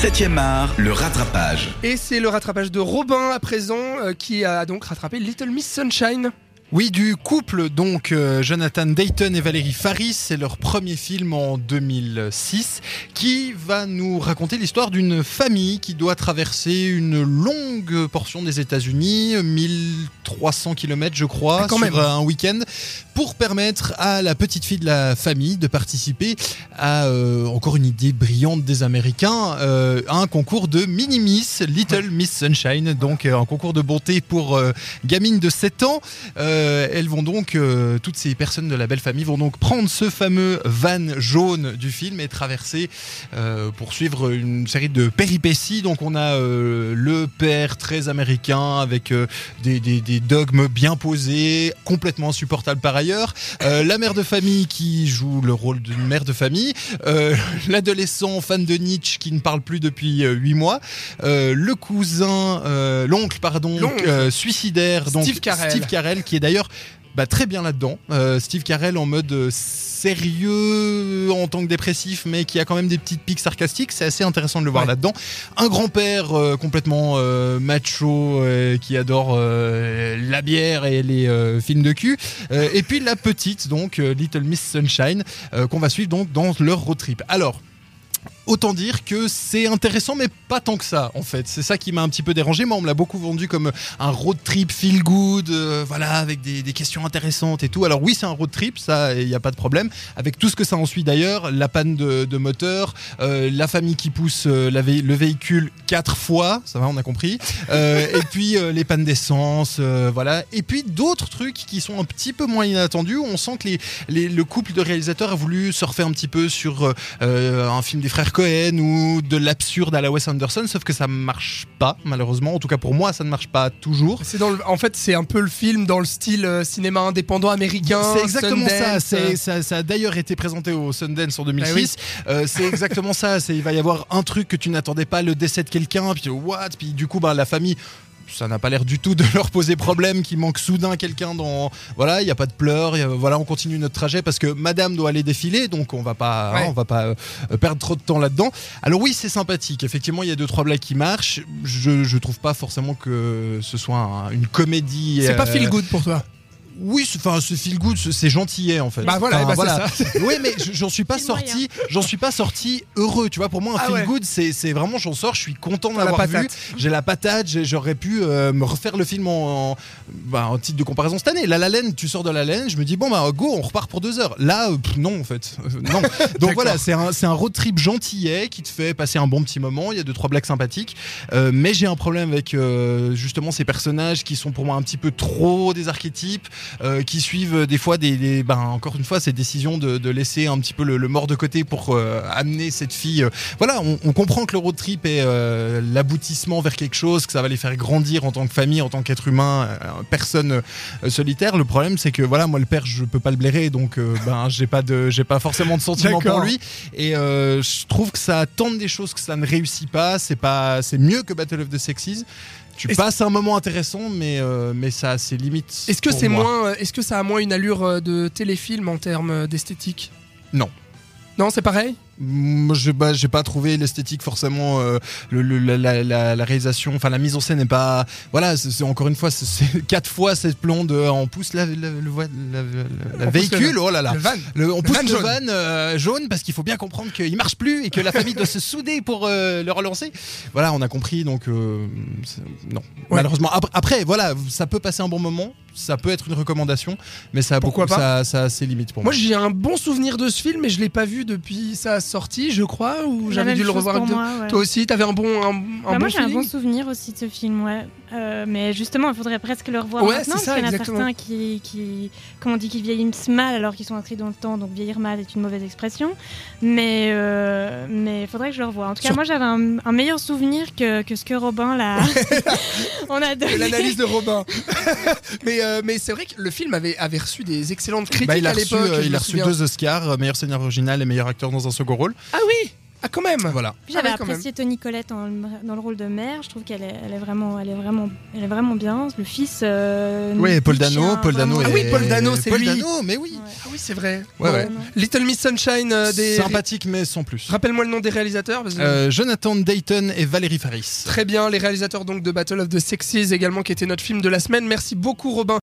7e art, le rattrapage. Et c'est le rattrapage de Robin à présent euh, qui a donc rattrapé Little Miss Sunshine. Oui, du couple, donc euh, Jonathan Dayton et Valérie Faris, c'est leur premier film en 2006 qui va nous raconter l'histoire d'une famille qui doit traverser une longue portion des États-Unis, 1300 km je crois, Ah, quand sur même. un week-end, pour permettre à la petite fille de la famille de participer à, euh, encore une idée brillante des Américains, euh, à un concours de mini-miss, Little Miss Sunshine, donc un concours de bonté pour gamines de 7 ans. Euh, elles vont donc, euh, toutes ces personnes de la belle famille vont donc prendre ce fameux van jaune du film et traverser euh, pour suivre une série de péripéties. Donc on a le père très américain avec des, des- des dogmes bien posés, complètement insupportables par ailleurs. La mère de famille qui joue le rôle d'une mère de famille. L'adolescent fan de Nietzsche qui ne parle plus depuis euh, huit mois. Le cousin, l'oncle pardon, suicidaire. Donc Steve Carell. Steve Carell qui est d'ailleurs bah, très bien là-dedans. Euh, Steve Carell en mode euh, sérieux en tant que dépressif, mais qui a quand même des petites piques sarcastiques. C'est assez intéressant de le voir Ouais. là-dedans. Un grand-père euh, complètement euh, macho qui adore la bière et les films de cul. Et puis la petite, donc Little Miss Sunshine, qu'on va suivre donc dans leur road trip. Alors. Autant dire que c'est intéressant, mais pas tant que ça, en fait. C'est ça qui m'a un petit peu dérangé. Moi, on me l'a beaucoup vendu comme un road trip feel good, euh, voilà, avec des, questions intéressantes et tout. Alors oui, c'est un road trip, ça, il n'y a pas de problème. Avec tout ce que ça en suit d'ailleurs, la panne de, moteur, euh, la famille qui pousse euh, le véhicule quatre fois, ça va, on a compris. Et puis les pannes d'essence, voilà. Et puis d'autres trucs qui sont un petit peu moins inattendus. On sent que le couple de réalisateurs a voulu surfer un petit peu sur un film des frères Cohen ou de l'absurde à la Wes Anderson, sauf que ça marche pas, malheureusement. En tout cas pour moi, ça ne marche pas toujours. C'est dans le- en fait, c'est un peu le film dans le style euh, cinéma indépendant américain. C'est exactement ça. Sundance, C'est- euh. Ça, ça a d'ailleurs été présenté au Sundance en 2006. Ah oui. Euh, c'est exactement ça. Il va y avoir un truc que tu n'attendais pas, le décès de quelqu'un, puis what, puis du coup bah la famille. Ça n'a pas l'air du tout de leur poser problème qu'il manque soudain quelqu'un dans. Voilà, il n'y a pas de pleurs. a- Voilà, on continue notre trajet parce que Madame doit aller défiler, donc on va pas, hein, on va pas euh, perdre trop de temps là-dedans. Alors oui, c'est sympathique. Effectivement, il y a deux trois blagues qui marchent. Je, je trouve pas forcément que ce soit un- une comédie. C'est pas euh, feel good pour toi. Oui, c'est- enfin, ce feel good, c'est- gentillet en fait. Bah voilà, Enfin, c'est ça. Oui, mais je- j'en suis pas sorti, j'en suis pas sorti heureux. Tu vois, pour moi, un Ah feel ouais. good, c'est vraiment, j'en sors, je suis content de T'as la l'avoir vu. patate. J'ai la patate, j'aurais pu euh, me refaire le film en, en, bah, en titre de comparaison cette année. La La Laine, tu sors de La Laine, je me dis bon bah go, on repart pour deux heures. Là, euh, pff, non en fait, Euh, non. Donc voilà, c'est un, road trip gentillet qui te fait passer un bon petit moment. Il y a deux trois blagues sympathiques, Euh, mais j'ai un problème avec euh, justement ces personnages qui sont pour moi un petit peu trop des archétypes, euh, qui suivent des fois des, des- ben, encore une fois ces décisions de, de laisser un petit peu le, le mort de côté pour euh, amener cette fille. euh, voilà, on, on comprend que le road trip est euh, l'aboutissement vers quelque chose, que ça va les faire grandir en tant que famille, en tant qu'être humain, euh, personne euh, solitaire. Le problème, c'est que voilà, moi le père, je peux pas le blairer, donc euh, ben j'ai pas de, j'ai pas forcément de sentiment D'accord. pour lui. Et euh, je trouve que ça tente des choses que ça ne réussit pas. C'est pas, c'est mieux que Battle of the Sexes. Tu passes un moment intéressant, mais euh, mais ça a ses limites. Est-ce que c'est moi. moins, euh, est-ce que ça a moins une allure euh, de téléfilm en termes d'esthétique? Non. Non, c'est pareil? Moi, j'ai bah, j'ai pas trouvé l'esthétique forcément, euh, le, le- la, la- la- la réalisation, enfin la mise en scène n'est pas. Voilà, c'est encore une fois, c'est- quatre fois cette blonde. euh, On pousse la, le véhicule, le- oh là là. Le on pousse van le jaune. van euh, jaune parce qu'il faut bien comprendre qu'il marche plus et que la famille doit se souder pour euh, le relancer. Voilà, on a compris donc non. Malheureusement après, après, voilà, ça peut passer un bon moment, ça peut être une recommandation, mais ça a Pourquoi beaucoup pas ça, ça a ses limites pour Moi, moi. j'ai un bon souvenir de ce film, mais je l'ai pas vu depuis sa sortie, je crois, ou j'avais dû le revoir. moi, ouais. Toi aussi, t'avais un bon, un, un Bah, bon moi j'ai un bon souvenir aussi de ce film, ouais. Euh, mais justement, il faudrait presque le revoir Ouais, maintenant, parce qu'il y en a exactement. certains qui, qui, comment on dit, qui vieillissent mal alors qu'ils sont inscrits dans le temps, donc vieillir mal est une mauvaise expression. Mais euh, mais il faudrait que je le revoie. En tout cas, Sur- moi j'avais un, un meilleur souvenir que, que ce que Robin là, on a donné. L'analyse de Robin. mais euh, mais c'est vrai que le film avait, avait reçu des excellentes critiques Bah, il a à reçu, l'époque. euh, il a reçu souviens. deux Oscars, meilleur scénario original et meilleur acteur dans un second rôle. Ah oui Ah, quand même Voilà. J'avais Ah ouais, apprécié Tony Collette dans le, dans le rôle de mère. Je trouve qu'elle est, elle est vraiment, elle est vraiment, elle est vraiment bien. Le fils. Euh, Oui, Paul Dano, Paul Dano. Ah oui, Paul Dano, c'est Paul lui. Dano, mais oui. Ouais. Ah oui, c'est vrai. Ouais, Bon. ouais. Little Miss Sunshine, euh, des... Sympathique, mais sans plus. Rappelle-moi le nom des réalisateurs. parce que- Euh, Jonathan Dayton et Valérie Faris. Très bien, les réalisateurs donc de Battle of the Sexes également qui était notre film de la semaine. Merci beaucoup Robin